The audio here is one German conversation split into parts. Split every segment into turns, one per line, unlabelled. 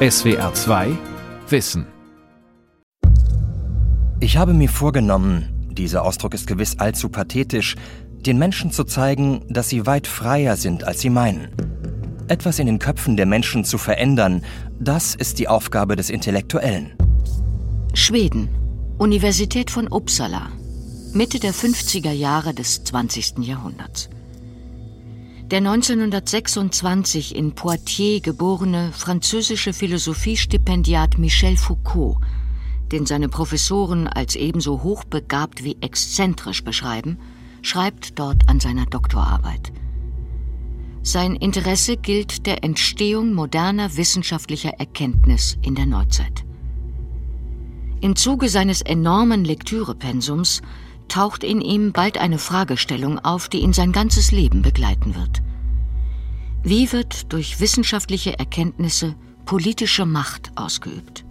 SWR 2 Wissen.
Ich habe mir vorgenommen, dieser Ausdruck ist gewiss allzu pathetisch, den Menschen zu zeigen, dass sie weit freier sind, als sie meinen. Etwas in den Köpfen der Menschen zu verändern, das ist die Aufgabe des Intellektuellen.
Schweden, Universität von Uppsala, Mitte der 50er Jahre des 20. Jahrhunderts. Der 1926 in Poitiers geborene französische Philosophiestipendiat Michel Foucault, den seine Professoren als ebenso hochbegabt wie exzentrisch beschreiben, schreibt dort an seiner Doktorarbeit. Sein Interesse gilt der Entstehung moderner wissenschaftlicher Erkenntnis in der Neuzeit. Im Zuge seines enormen Lektürepensums taucht in ihm bald eine Fragestellung auf, die ihn sein ganzes Leben begleiten wird. Wie wird durch wissenschaftliche Erkenntnisse politische Macht ausgeübt?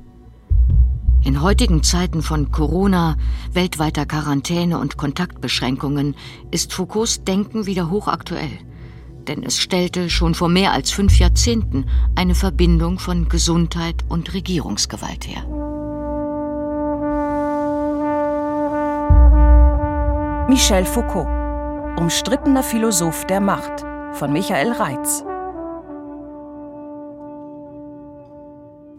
In heutigen Zeiten von Corona, weltweiter Quarantäne und Kontaktbeschränkungen ist Foucaults Denken wieder hochaktuell. Denn es stellte schon vor mehr als fünf Jahrzehnten eine Verbindung von Gesundheit und Regierungsgewalt her.
Michel Foucault, umstrittener Philosoph der Macht von Michael Reitz.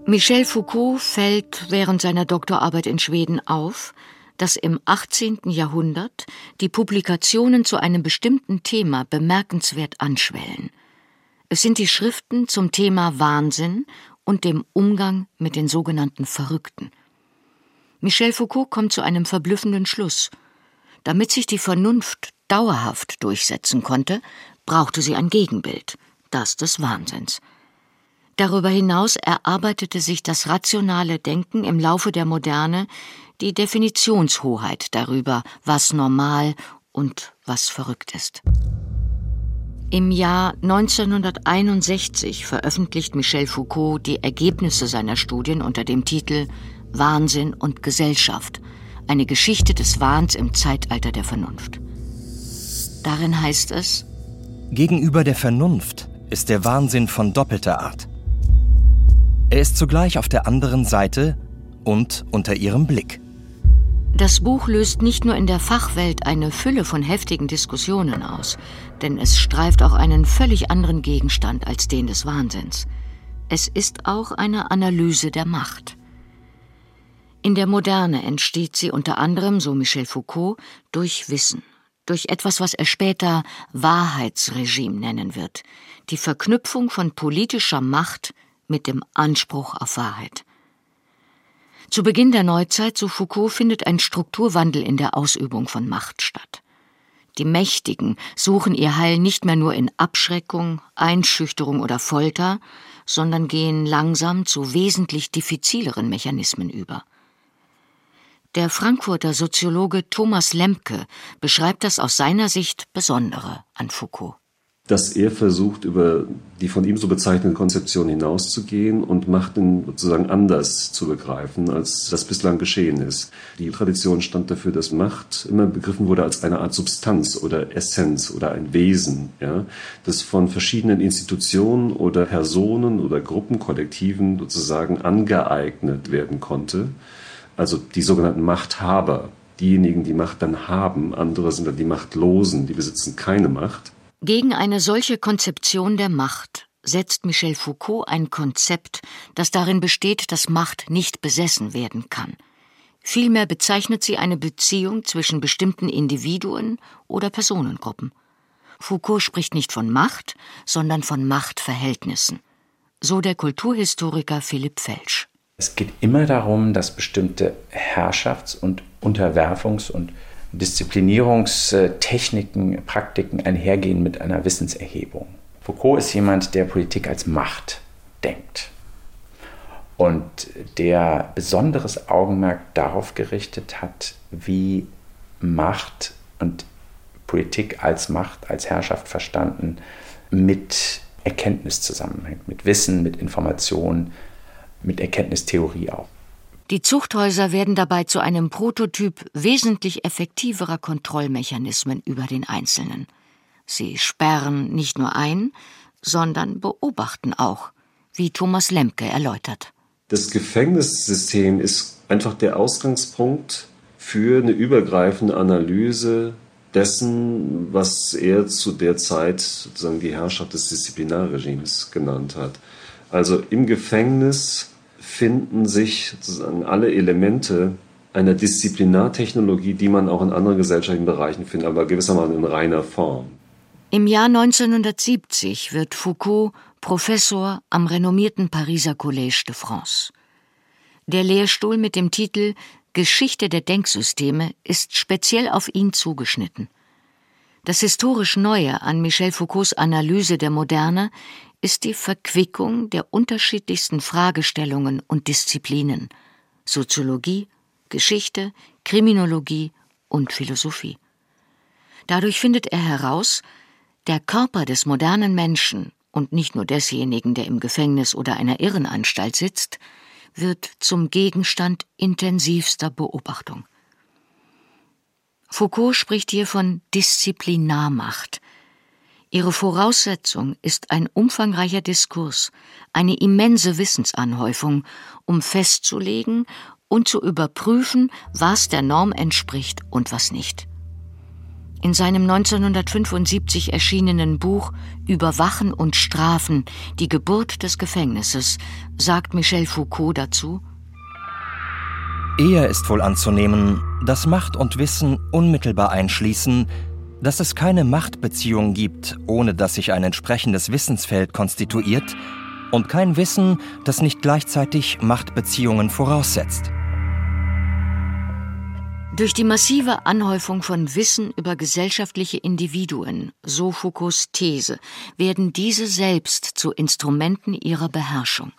Michel Foucault fällt während seiner Doktorarbeit in Schweden auf, dass im 18. Jahrhundert die Publikationen zu einem bestimmten Thema bemerkenswert anschwellen. Es sind die Schriften zum Thema Wahnsinn und dem Umgang mit den sogenannten Verrückten. Michel Foucault kommt zu einem verblüffenden Schluss – damit sich die Vernunft dauerhaft durchsetzen konnte, brauchte sie ein Gegenbild, das des Wahnsinns. Darüber hinaus erarbeitete sich das rationale Denken im Laufe der Moderne die Definitionshoheit darüber, was normal und was verrückt ist. Im Jahr 1961 veröffentlicht Michel Foucault die Ergebnisse seiner Studien unter dem Titel Wahnsinn und Gesellschaft – eine Geschichte des Wahns im Zeitalter der Vernunft. Darin heißt es,
Gegenüber der Vernunft ist der Wahnsinn von doppelter Art. Er ist zugleich auf der anderen Seite und unter ihrem Blick.
Das Buch löst nicht nur in der Fachwelt eine Fülle von heftigen Diskussionen aus, denn es streift auch einen völlig anderen Gegenstand als den des Wahnsinns. Es ist auch eine Analyse der Macht. In der Moderne entsteht sie unter anderem, so Michel Foucault, durch Wissen, durch etwas, was er später Wahrheitsregime nennen wird, die Verknüpfung von politischer Macht mit dem Anspruch auf Wahrheit. Zu Beginn der Neuzeit, so Foucault, findet ein Strukturwandel in der Ausübung von Macht statt. Die Mächtigen suchen ihr Heil nicht mehr nur in Abschreckung, Einschüchterung oder Folter, sondern gehen langsam zu wesentlich diffizileren Mechanismen über. Der Frankfurter Soziologe Thomas Lemke beschreibt das aus seiner Sicht Besondere an Foucault.
Dass er versucht, über die von ihm so bezeichneten Konzeptionen hinauszugehen und Machten sozusagen anders zu begreifen, als das bislang geschehen ist. Die Tradition stand dafür, dass Macht immer begriffen wurde als eine Art Substanz oder Essenz oder ein Wesen, ja, das von verschiedenen Institutionen oder Personen oder Gruppenkollektiven sozusagen angeeignet werden konnte also die sogenannten Machthaber, diejenigen, die Macht dann haben, andere sind dann die Machtlosen, die besitzen keine Macht.
Gegen eine solche Konzeption der Macht setzt Michel Foucault ein Konzept, das darin besteht, dass Macht nicht besessen werden kann. Vielmehr bezeichnet sie eine Beziehung zwischen bestimmten Individuen oder Personengruppen. Foucault spricht nicht von Macht, sondern von Machtverhältnissen. So der Kulturhistoriker Philipp Felsch.
Es geht immer darum, dass bestimmte Herrschafts- und Unterwerfungs- und Disziplinierungstechniken, Praktiken einhergehen mit einer Wissenserhebung. Foucault ist jemand, der Politik als Macht denkt und der besonderes Augenmerk darauf gerichtet hat, wie Macht und Politik als Macht, als Herrschaft verstanden, mit Erkenntnis zusammenhängt, mit Wissen, mit Information, mit Erkenntnistheorie auch.
Die Zuchthäuser werden dabei zu einem Prototyp wesentlich effektiverer Kontrollmechanismen über den Einzelnen. Sie sperren nicht nur ein, sondern beobachten auch, wie Thomas Lemke erläutert.
Das Gefängnissystem ist einfach der Ausgangspunkt für eine übergreifende Analyse dessen, was er zu der Zeit sozusagen die Herrschaft des Disziplinarregimes genannt hat. Also im Gefängnis finden sich sozusagen alle Elemente einer Disziplinartechnologie, die man auch in anderen gesellschaftlichen Bereichen findet, aber gewissermaßen in reiner Form.
Im Jahr 1970 wird Foucault Professor am renommierten Pariser Collège de France. Der Lehrstuhl mit dem Titel Geschichte der Denksysteme ist speziell auf ihn zugeschnitten. Das historisch Neue an Michel Foucaults Analyse der Moderne ist die Verquickung der unterschiedlichsten Fragestellungen und Disziplinen Soziologie, Geschichte, Kriminologie und Philosophie. Dadurch findet er heraus, der Körper des modernen Menschen und nicht nur desjenigen, der im Gefängnis oder einer Irrenanstalt sitzt, wird zum Gegenstand intensivster Beobachtung. Foucault spricht hier von Disziplinarmacht. Ihre Voraussetzung ist ein umfangreicher Diskurs, eine immense Wissensanhäufung, um festzulegen und zu überprüfen, was der Norm entspricht und was nicht. In seinem 1975 erschienenen Buch Überwachen und Strafen, die Geburt des Gefängnisses, sagt Michel Foucault dazu,
Eher ist wohl anzunehmen, dass Macht und Wissen unmittelbar einschließen, dass es keine Machtbeziehung gibt, ohne dass sich ein entsprechendes Wissensfeld konstituiert, und kein Wissen, das nicht gleichzeitig Machtbeziehungen voraussetzt.
Durch die massive Anhäufung von Wissen über gesellschaftliche Individuen, so Foucaults These, werden diese selbst zu Instrumenten ihrer Beherrschung.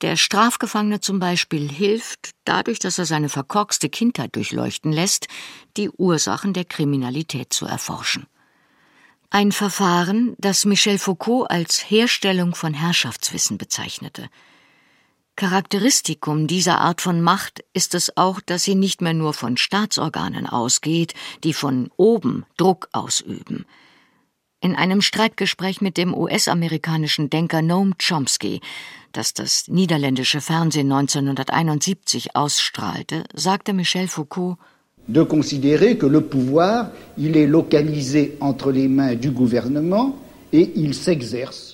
Der Strafgefangene zum Beispiel hilft, dadurch, dass er seine verkorkste Kindheit durchleuchten lässt, die Ursachen der Kriminalität zu erforschen. Ein Verfahren, das Michel Foucault als Herstellung von Herrschaftswissen bezeichnete – Charakteristikum dieser Art von Macht ist es auch, dass sie nicht mehr nur von Staatsorganen ausgeht, die von oben Druck ausüben. In einem Streitgespräch mit dem US-amerikanischen Denker Noam Chomsky, das das niederländische Fernsehen 1971 ausstrahlte, sagte Michel Foucault,
de considérer que le pouvoir, il est localisé entre les mains du gouvernement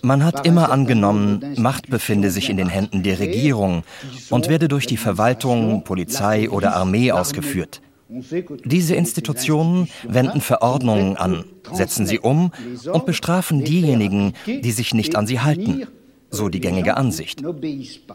man hat immer angenommen, Macht befinde sich in den Händen der Regierung und werde durch die Verwaltung, Polizei oder Armee ausgeführt. Diese Institutionen wenden Verordnungen an, setzen sie um und bestrafen diejenigen, die sich nicht an sie halten so die gängige Ansicht.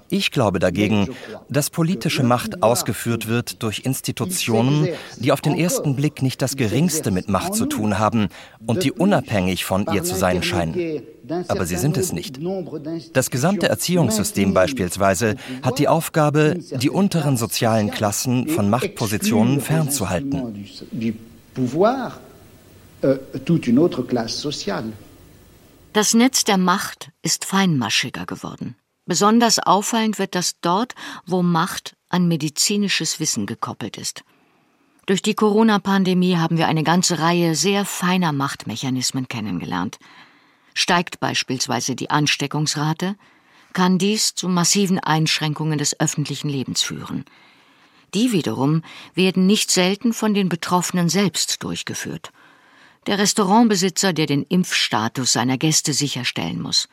Ich glaube dagegen, dass politische Macht ausgeführt wird durch Institutionen, die auf den ersten Blick nicht das geringste mit Macht zu tun haben und die unabhängig von ihr zu sein scheinen. Aber sie sind es nicht. Das gesamte Erziehungssystem beispielsweise hat die Aufgabe, die unteren sozialen Klassen von Machtpositionen fernzuhalten.
Euh, toute une autre classe sociale.
Das Netz der Macht ist feinmaschiger geworden. Besonders auffallend wird das dort, wo Macht an medizinisches Wissen gekoppelt ist. Durch die Corona-Pandemie haben wir eine ganze Reihe sehr feiner Machtmechanismen kennengelernt. Steigt beispielsweise die Ansteckungsrate, kann dies zu massiven Einschränkungen des öffentlichen Lebens führen. Die wiederum werden nicht selten von den Betroffenen selbst durchgeführt der Restaurantbesitzer, der den Impfstatus seiner Gäste sicherstellen muss,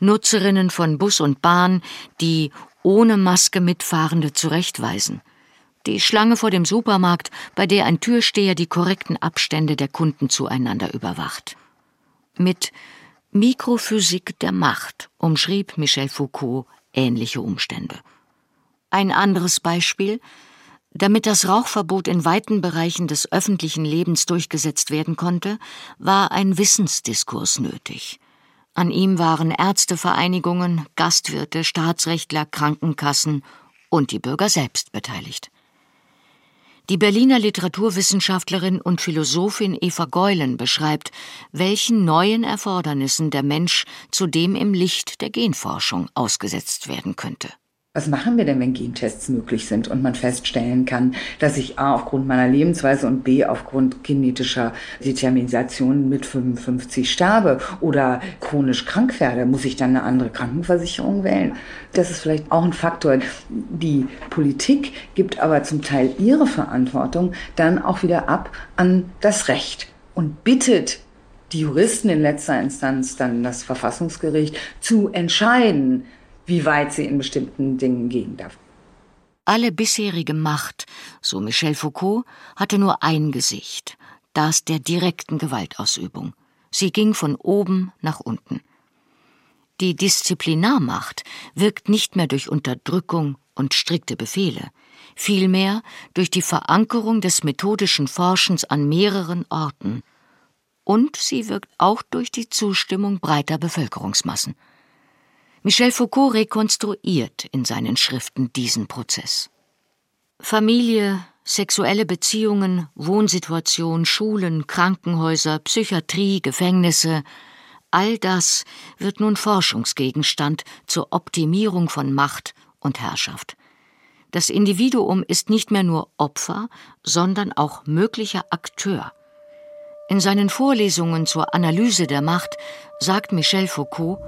Nutzerinnen von Bus und Bahn, die ohne Maske mitfahrende zurechtweisen, die Schlange vor dem Supermarkt, bei der ein Türsteher die korrekten Abstände der Kunden zueinander überwacht. Mit Mikrophysik der Macht umschrieb Michel Foucault ähnliche Umstände. Ein anderes Beispiel damit das Rauchverbot in weiten Bereichen des öffentlichen Lebens durchgesetzt werden konnte, war ein Wissensdiskurs nötig. An ihm waren Ärztevereinigungen, Gastwirte, Staatsrechtler, Krankenkassen und die Bürger selbst beteiligt. Die Berliner Literaturwissenschaftlerin und Philosophin Eva Geulen beschreibt, welchen neuen Erfordernissen der Mensch zudem im Licht der Genforschung ausgesetzt werden könnte.
Was machen wir denn, wenn Gentests möglich sind und man feststellen kann, dass ich A aufgrund meiner Lebensweise und B aufgrund genetischer Determination mit 55 sterbe oder chronisch krank werde? Muss ich dann eine andere Krankenversicherung wählen? Das ist vielleicht auch ein Faktor. Die Politik gibt aber zum Teil ihre Verantwortung dann auch wieder ab an das Recht und bittet die Juristen in letzter Instanz, dann das Verfassungsgericht, zu entscheiden, wie weit sie in bestimmten Dingen gehen darf.
Alle bisherige Macht, so Michel Foucault, hatte nur ein Gesicht, das der direkten Gewaltausübung. Sie ging von oben nach unten. Die Disziplinarmacht wirkt nicht mehr durch Unterdrückung und strikte Befehle, vielmehr durch die Verankerung des methodischen Forschens an mehreren Orten. Und sie wirkt auch durch die Zustimmung breiter Bevölkerungsmassen. Michel Foucault rekonstruiert in seinen Schriften diesen Prozess. Familie, sexuelle Beziehungen, Wohnsituation, Schulen, Krankenhäuser, Psychiatrie, Gefängnisse, all das wird nun Forschungsgegenstand zur Optimierung von Macht und Herrschaft. Das Individuum ist nicht mehr nur Opfer, sondern auch möglicher Akteur. In seinen Vorlesungen zur Analyse der Macht sagt Michel Foucault,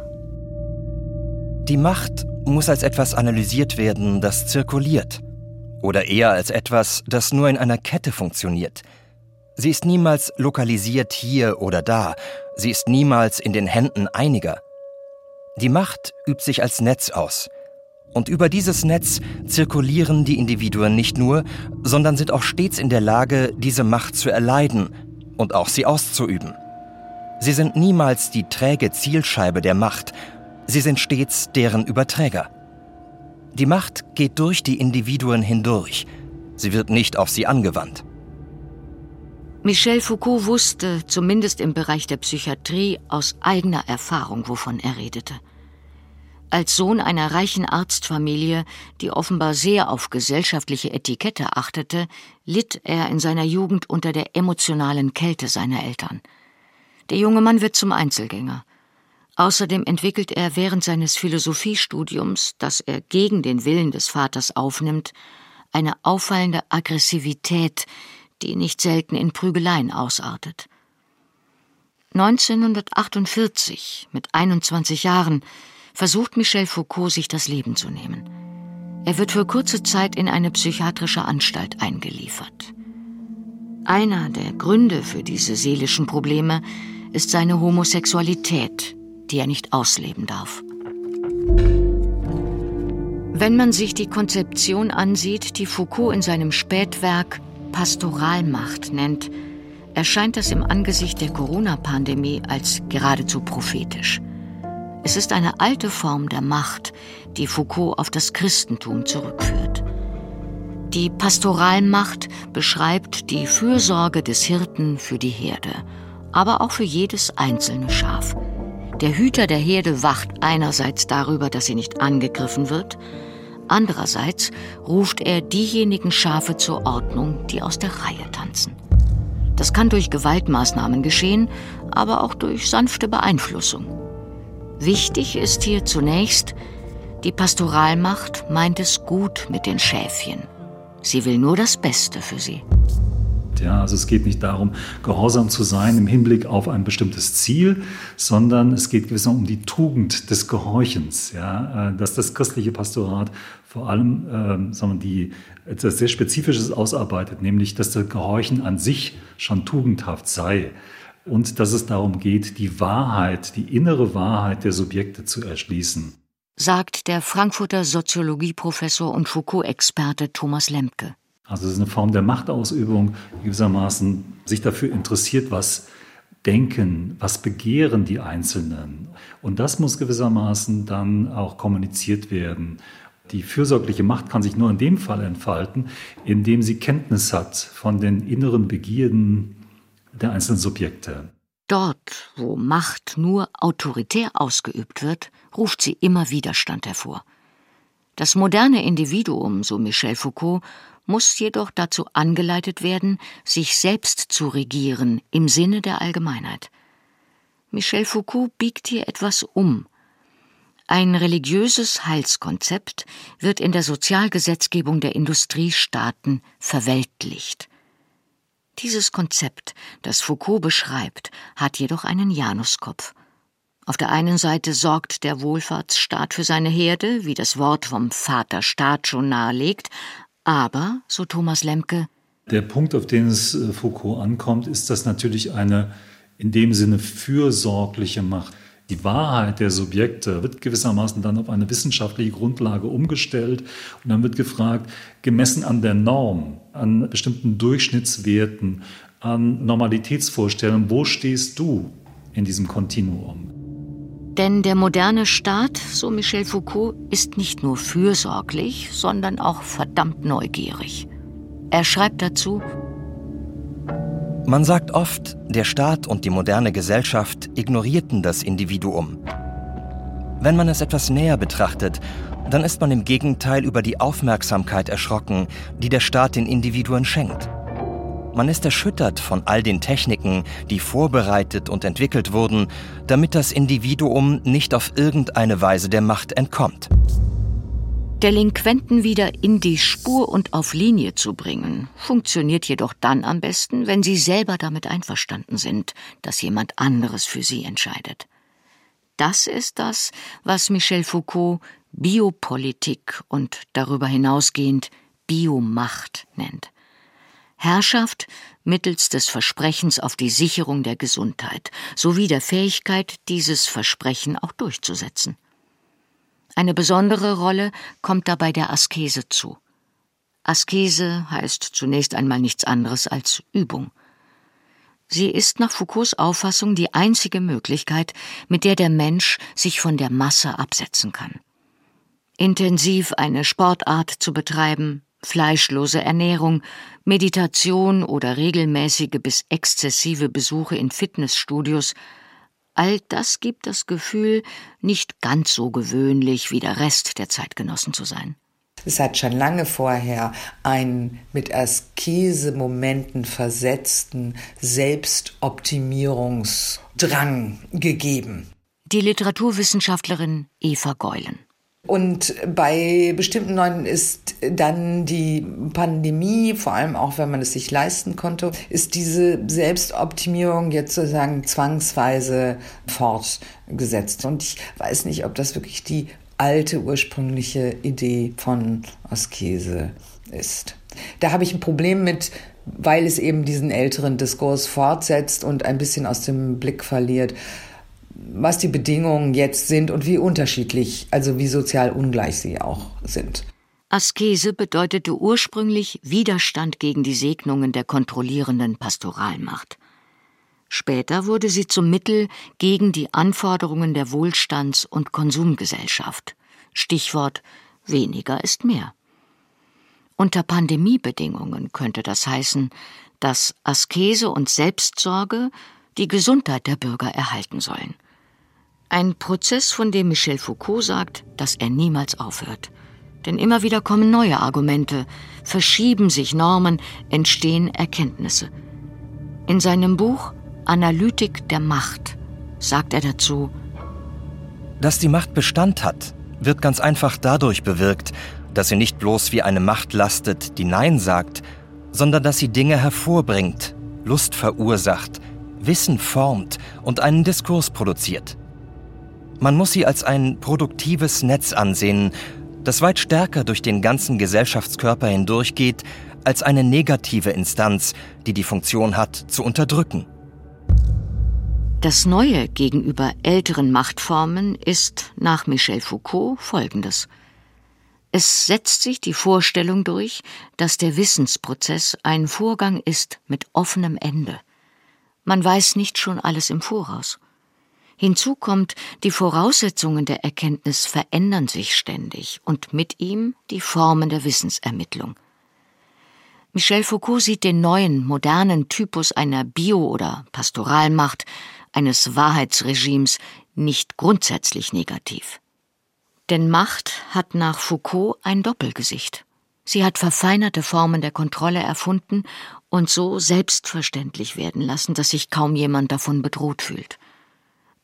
die Macht muss als etwas analysiert werden, das zirkuliert. Oder eher als etwas, das nur in einer Kette funktioniert. Sie ist niemals lokalisiert hier oder da. Sie ist niemals in den Händen einiger. Die Macht übt sich als Netz aus. Und über dieses Netz zirkulieren die Individuen nicht nur, sondern sind auch stets in der Lage, diese Macht zu erleiden und auch sie auszuüben. Sie sind niemals die träge Zielscheibe der Macht, Sie sind stets deren Überträger. Die Macht geht durch die Individuen hindurch. Sie wird nicht auf sie angewandt.
Michel Foucault wusste, zumindest im Bereich der Psychiatrie, aus eigener Erfahrung, wovon er redete. Als Sohn einer reichen Arztfamilie, die offenbar sehr auf gesellschaftliche Etikette achtete, litt er in seiner Jugend unter der emotionalen Kälte seiner Eltern. Der junge Mann wird zum Einzelgänger. Außerdem entwickelt er während seines Philosophiestudiums, das er gegen den Willen des Vaters aufnimmt, eine auffallende Aggressivität, die nicht selten in Prügeleien ausartet. 1948, mit 21 Jahren, versucht Michel Foucault, sich das Leben zu nehmen. Er wird für kurze Zeit in eine psychiatrische Anstalt eingeliefert. Einer der Gründe für diese seelischen Probleme ist seine Homosexualität, die er nicht ausleben darf. Wenn man sich die Konzeption ansieht, die Foucault in seinem Spätwerk Pastoralmacht nennt, erscheint das im Angesicht der Corona-Pandemie als geradezu prophetisch. Es ist eine alte Form der Macht, die Foucault auf das Christentum zurückführt. Die Pastoralmacht beschreibt die Fürsorge des Hirten für die Herde, aber auch für jedes einzelne Schaf. Der Hüter der Herde wacht einerseits darüber, dass sie nicht angegriffen wird, andererseits ruft er diejenigen Schafe zur Ordnung, die aus der Reihe tanzen. Das kann durch Gewaltmaßnahmen geschehen, aber auch durch sanfte Beeinflussung. Wichtig ist hier zunächst, die Pastoralmacht meint es gut mit den Schäfchen. Sie will nur das Beste für sie.
Ja, also es geht nicht darum, gehorsam zu sein im Hinblick auf ein bestimmtes Ziel, sondern es geht gewissermaßen um die Tugend des Gehorchens. Ja, äh, dass das christliche Pastorat vor allem äh, wir, die, etwas sehr Spezifisches ausarbeitet, nämlich dass das Gehorchen an sich schon tugendhaft sei und dass es darum geht, die Wahrheit, die innere Wahrheit der Subjekte zu erschließen.
Sagt der Frankfurter Soziologieprofessor und Foucault-Experte Thomas Lemke.
Also es ist eine Form der Machtausübung, gewissermaßen sich dafür interessiert, was denken, was begehren die Einzelnen. Und das muss gewissermaßen dann auch kommuniziert werden. Die fürsorgliche Macht kann sich nur in dem Fall entfalten, indem sie Kenntnis hat von den inneren Begierden der einzelnen Subjekte.
Dort, wo Macht nur autoritär ausgeübt wird, ruft sie immer Widerstand hervor. Das moderne Individuum, so Michel Foucault, muss jedoch dazu angeleitet werden, sich selbst zu regieren im Sinne der Allgemeinheit. Michel Foucault biegt hier etwas um. Ein religiöses Heilskonzept wird in der Sozialgesetzgebung der Industriestaaten verweltlicht. Dieses Konzept, das Foucault beschreibt, hat jedoch einen Januskopf. Auf der einen Seite sorgt der Wohlfahrtsstaat für seine Herde, wie das Wort vom Vater Staat schon nahelegt, aber, so Thomas Lemke,
der Punkt, auf den es äh, Foucault ankommt, ist, dass natürlich eine in dem Sinne fürsorgliche Macht die Wahrheit der Subjekte wird gewissermaßen dann auf eine wissenschaftliche Grundlage umgestellt und dann wird gefragt, gemessen an der Norm, an bestimmten Durchschnittswerten, an Normalitätsvorstellungen, wo stehst du in diesem Kontinuum?
Denn der moderne Staat, so Michel Foucault, ist nicht nur fürsorglich, sondern auch verdammt neugierig. Er schreibt dazu,
man sagt oft, der Staat und die moderne Gesellschaft ignorierten das Individuum. Wenn man es etwas näher betrachtet, dann ist man im Gegenteil über die Aufmerksamkeit erschrocken, die der Staat den Individuen schenkt. Man ist erschüttert von all den Techniken, die vorbereitet und entwickelt wurden, damit das Individuum nicht auf irgendeine Weise der Macht entkommt.
Delinquenten wieder in die Spur und auf Linie zu bringen, funktioniert jedoch dann am besten, wenn sie selber damit einverstanden sind, dass jemand anderes für sie entscheidet. Das ist das, was Michel Foucault Biopolitik und darüber hinausgehend Biomacht nennt. Herrschaft mittels des Versprechens auf die Sicherung der Gesundheit sowie der Fähigkeit, dieses Versprechen auch durchzusetzen. Eine besondere Rolle kommt dabei der Askese zu. Askese heißt zunächst einmal nichts anderes als Übung. Sie ist nach Foucaults Auffassung die einzige Möglichkeit, mit der der Mensch sich von der Masse absetzen kann. Intensiv eine Sportart zu betreiben, fleischlose Ernährung, Meditation oder regelmäßige bis exzessive Besuche in Fitnessstudios All das gibt das Gefühl, nicht ganz so gewöhnlich wie der Rest der Zeitgenossen zu sein.
Es hat schon lange vorher einen mit Askese-Momenten versetzten Selbstoptimierungsdrang gegeben.
Die Literaturwissenschaftlerin Eva Geulen.
Und bei bestimmten Leuten ist dann die Pandemie, vor allem auch wenn man es sich leisten konnte, ist diese Selbstoptimierung jetzt sozusagen zwangsweise fortgesetzt. Und ich weiß nicht, ob das wirklich die alte ursprüngliche Idee von Askese ist. Da habe ich ein Problem mit, weil es eben diesen älteren Diskurs fortsetzt und ein bisschen aus dem Blick verliert was die Bedingungen jetzt sind und wie unterschiedlich, also wie sozial ungleich sie auch sind.
Askese bedeutete ursprünglich Widerstand gegen die Segnungen der kontrollierenden Pastoralmacht. Später wurde sie zum Mittel gegen die Anforderungen der Wohlstands- und Konsumgesellschaft. Stichwort weniger ist mehr. Unter Pandemiebedingungen könnte das heißen, dass Askese und Selbstsorge die Gesundheit der Bürger erhalten sollen. Ein Prozess, von dem Michel Foucault sagt, dass er niemals aufhört. Denn immer wieder kommen neue Argumente, verschieben sich Normen, entstehen Erkenntnisse. In seinem Buch Analytik der Macht sagt er dazu,
dass die Macht Bestand hat, wird ganz einfach dadurch bewirkt, dass sie nicht bloß wie eine Macht lastet, die Nein sagt, sondern dass sie Dinge hervorbringt, Lust verursacht, Wissen formt und einen Diskurs produziert. Man muss sie als ein produktives Netz ansehen, das weit stärker durch den ganzen Gesellschaftskörper hindurchgeht, als eine negative Instanz, die die Funktion hat, zu unterdrücken.
Das Neue gegenüber älteren Machtformen ist nach Michel Foucault folgendes. Es setzt sich die Vorstellung durch, dass der Wissensprozess ein Vorgang ist mit offenem Ende. Man weiß nicht schon alles im Voraus. Hinzu kommt, die Voraussetzungen der Erkenntnis verändern sich ständig und mit ihm die Formen der Wissensermittlung. Michel Foucault sieht den neuen, modernen Typus einer Bio- oder Pastoralmacht, eines Wahrheitsregimes, nicht grundsätzlich negativ. Denn Macht hat nach Foucault ein Doppelgesicht. Sie hat verfeinerte Formen der Kontrolle erfunden und so selbstverständlich werden lassen, dass sich kaum jemand davon bedroht fühlt.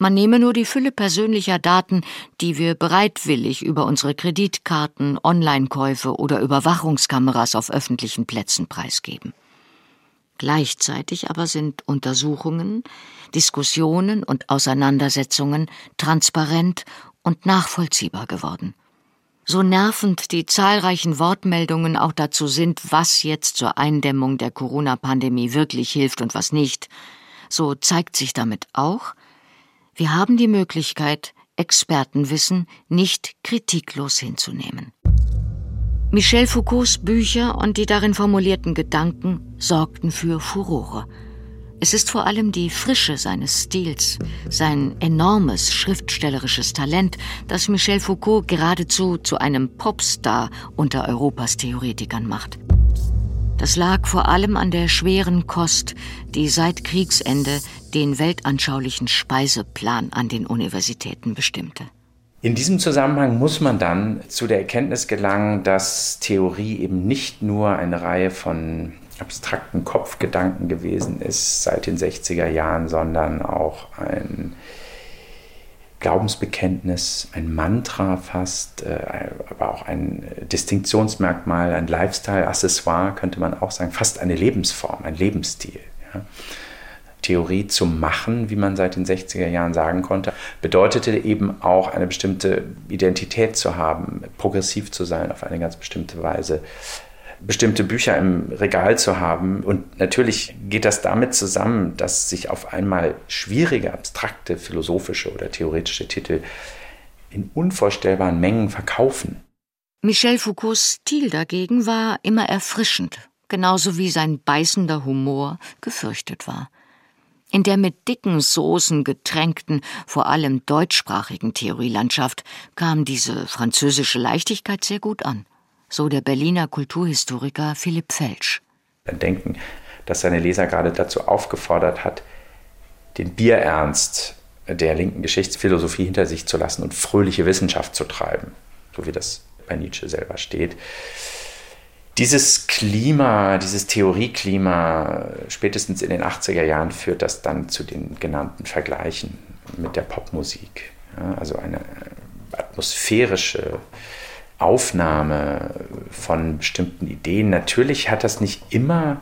Man nehme nur die Fülle persönlicher Daten, die wir bereitwillig über unsere Kreditkarten, Online-Käufe oder Überwachungskameras auf öffentlichen Plätzen preisgeben. Gleichzeitig aber sind Untersuchungen, Diskussionen und Auseinandersetzungen transparent und nachvollziehbar geworden. So nervend die zahlreichen Wortmeldungen auch dazu sind, was jetzt zur Eindämmung der Corona-Pandemie wirklich hilft und was nicht, so zeigt sich damit auch, wir haben die Möglichkeit, Expertenwissen nicht kritiklos hinzunehmen. Michel Foucaults Bücher und die darin formulierten Gedanken sorgten für Furore. Es ist vor allem die Frische seines Stils, sein enormes schriftstellerisches Talent, das Michel Foucault geradezu zu einem Popstar unter Europas Theoretikern macht. Das lag vor allem an der schweren Kost, die seit Kriegsende den weltanschaulichen Speiseplan an den Universitäten bestimmte.
In diesem Zusammenhang muss man dann zu der Erkenntnis gelangen, dass Theorie eben nicht nur eine Reihe von abstrakten Kopfgedanken gewesen ist seit den 60er Jahren, sondern auch ein Glaubensbekenntnis, ein Mantra fast, äh, aber auch ein Distinktionsmerkmal, ein Lifestyle-Accessoire, könnte man auch sagen, fast eine Lebensform, ein Lebensstil. Ja. Theorie zu machen, wie man seit den 60er Jahren sagen konnte, bedeutete eben auch eine bestimmte Identität zu haben, progressiv zu sein auf eine ganz bestimmte Weise, bestimmte Bücher im Regal zu haben. Und natürlich geht das damit zusammen, dass sich auf einmal schwierige, abstrakte, philosophische oder theoretische Titel in unvorstellbaren Mengen verkaufen.
Michel Foucaults Stil dagegen war immer erfrischend, genauso wie sein beißender Humor gefürchtet war. In der mit dicken Soßen getränkten, vor allem deutschsprachigen Theorielandschaft kam diese französische Leichtigkeit sehr gut an so der Berliner Kulturhistoriker Philipp Felsch.
Denken, dass seine Leser gerade dazu aufgefordert hat, den Bierernst der linken Geschichtsphilosophie hinter sich zu lassen und fröhliche Wissenschaft zu treiben, so wie das bei Nietzsche selber steht. Dieses Klima, dieses Theorieklima, spätestens in den 80er Jahren führt das dann zu den genannten Vergleichen mit der Popmusik. Ja, also eine atmosphärische Aufnahme von bestimmten Ideen. Natürlich hat das nicht immer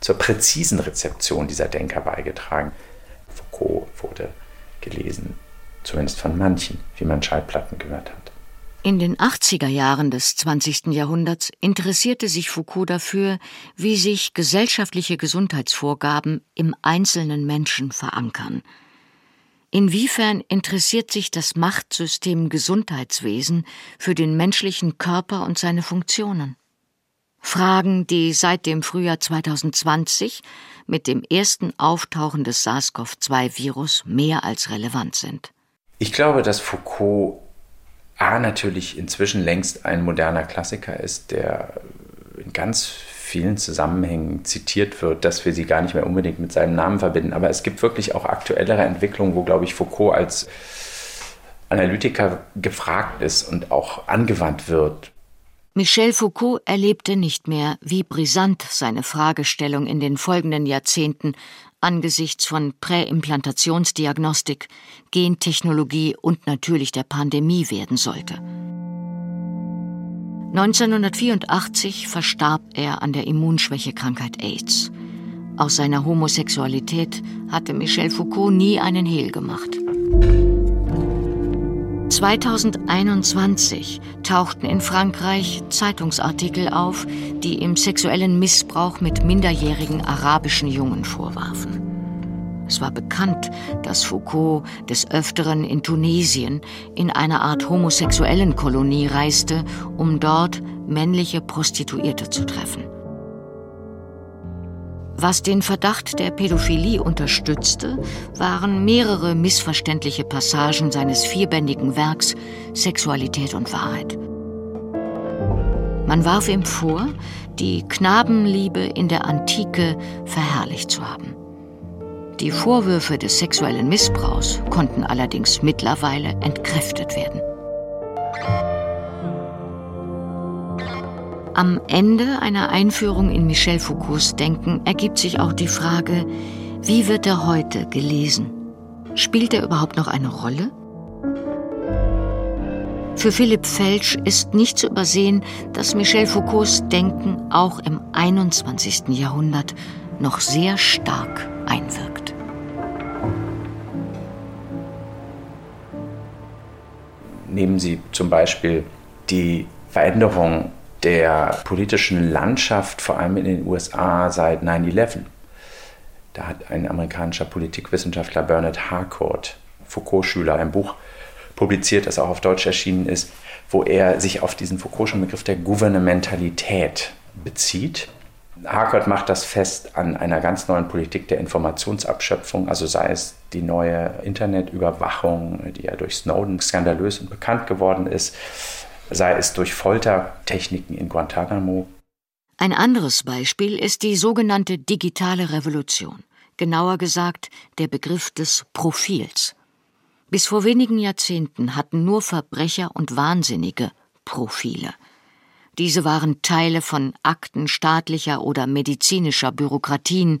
zur präzisen Rezeption dieser Denker beigetragen. Foucault wurde gelesen, zumindest von manchen, wie man Schallplatten gehört hat.
In den 80er Jahren des 20. Jahrhunderts interessierte sich Foucault dafür, wie sich gesellschaftliche Gesundheitsvorgaben im einzelnen Menschen verankern – Inwiefern interessiert sich das Machtsystem Gesundheitswesen für den menschlichen Körper und seine Funktionen? Fragen, die seit dem Frühjahr 2020 mit dem ersten Auftauchen des SARS-CoV-2-Virus mehr als relevant sind.
Ich glaube, dass Foucault A natürlich inzwischen längst ein moderner Klassiker ist, der in ganz vielen Zusammenhängen zitiert wird, dass wir sie gar nicht mehr unbedingt mit seinem Namen verbinden. Aber es gibt wirklich auch aktuellere Entwicklungen, wo, glaube ich, Foucault als Analytiker gefragt ist und auch angewandt wird.
Michel Foucault erlebte nicht mehr, wie brisant seine Fragestellung in den folgenden Jahrzehnten angesichts von Präimplantationsdiagnostik, Gentechnologie und natürlich der Pandemie werden sollte. 1984 verstarb er an der Immunschwächekrankheit AIDS. Aus seiner Homosexualität hatte Michel Foucault nie einen Hehl gemacht. 2021 tauchten in Frankreich Zeitungsartikel auf, die ihm sexuellen Missbrauch mit minderjährigen arabischen Jungen vorwarfen. Es war bekannt, dass Foucault des Öfteren in Tunesien in einer Art homosexuellen Kolonie reiste, um dort männliche Prostituierte zu treffen. Was den Verdacht der Pädophilie unterstützte, waren mehrere missverständliche Passagen seines vierbändigen Werks Sexualität und Wahrheit. Man warf ihm vor, die Knabenliebe in der Antike verherrlicht zu haben. Die Vorwürfe des sexuellen Missbrauchs konnten allerdings mittlerweile entkräftet werden. Am Ende einer Einführung in Michel Foucaults Denken ergibt sich auch die Frage, wie wird er heute gelesen? Spielt er überhaupt noch eine Rolle? Für Philipp Felsch ist nicht zu übersehen, dass Michel Foucaults Denken auch im 21. Jahrhundert noch sehr stark einwirkt.
Nehmen Sie zum Beispiel die Veränderung der politischen Landschaft, vor allem in den USA seit 9-11. Da hat ein amerikanischer Politikwissenschaftler Bernard Harcourt, Foucault-Schüler, ein Buch publiziert, das auch auf Deutsch erschienen ist, wo er sich auf diesen Foucault'schen Begriff der Gouvernementalität bezieht. Harcourt macht das fest an einer ganz neuen Politik der Informationsabschöpfung, also sei es die neue Internetüberwachung, die ja durch Snowden skandalös und bekannt geworden ist, sei es durch Foltertechniken in Guantanamo.
Ein anderes Beispiel ist die sogenannte digitale Revolution, genauer gesagt der Begriff des Profils. Bis vor wenigen Jahrzehnten hatten nur Verbrecher und Wahnsinnige Profile. Diese waren Teile von Akten staatlicher oder medizinischer Bürokratien,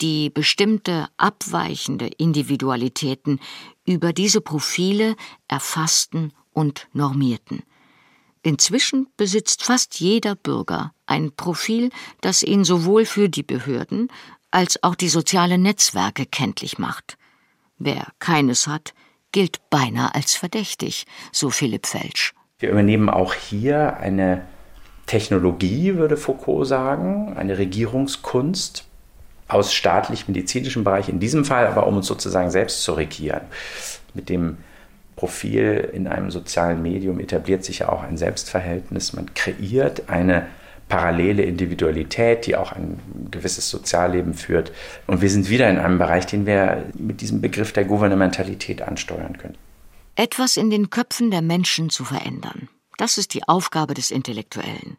die bestimmte abweichende Individualitäten über diese Profile erfassten und normierten. Inzwischen besitzt fast jeder Bürger ein Profil, das ihn sowohl für die Behörden als auch die sozialen Netzwerke kenntlich macht. Wer keines hat, gilt beinahe als verdächtig, so Philipp Felsch.
Wir übernehmen auch hier eine Technologie, würde Foucault sagen, eine Regierungskunst aus staatlich-medizinischem Bereich, in diesem Fall aber um uns sozusagen selbst zu regieren. Mit dem Profil in einem sozialen Medium etabliert sich ja auch ein Selbstverhältnis. Man kreiert eine parallele Individualität, die auch ein gewisses Sozialleben führt. Und wir sind wieder in einem Bereich, den wir mit diesem Begriff der Gouvernementalität ansteuern können.
Etwas in den Köpfen der Menschen zu verändern, das ist die Aufgabe des Intellektuellen.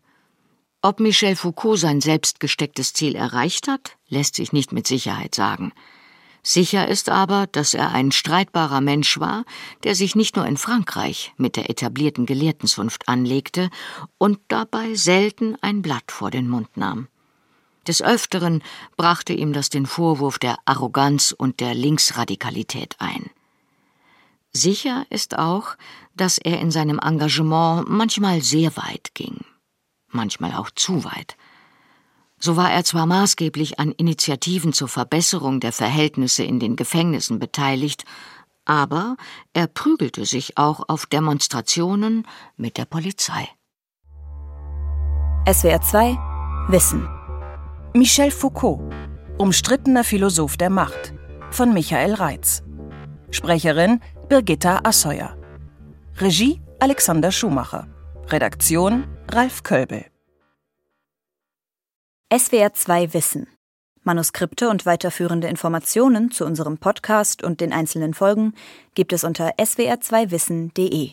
Ob Michel Foucault sein selbst gestecktes Ziel erreicht hat, lässt sich nicht mit Sicherheit sagen. Sicher ist aber, dass er ein streitbarer Mensch war, der sich nicht nur in Frankreich mit der etablierten Gelehrtenzunft anlegte und dabei selten ein Blatt vor den Mund nahm. Des Öfteren brachte ihm das den Vorwurf der Arroganz und der Linksradikalität ein. Sicher ist auch, dass er in seinem Engagement manchmal sehr weit ging, manchmal auch zu weit. So war er zwar maßgeblich an Initiativen zur Verbesserung der Verhältnisse in den Gefängnissen beteiligt, aber er prügelte sich auch auf Demonstrationen mit der Polizei.
SWR 2 Wissen Michel Foucault Umstrittener Philosoph der Macht von Michael Reitz Sprecherin Birgitta Asseuer Regie Alexander Schumacher Redaktion Ralf Kölbel
SWR 2 Wissen. Manuskripte und weiterführende Informationen zu unserem Podcast und den einzelnen Folgen gibt es unter swr2wissen.de.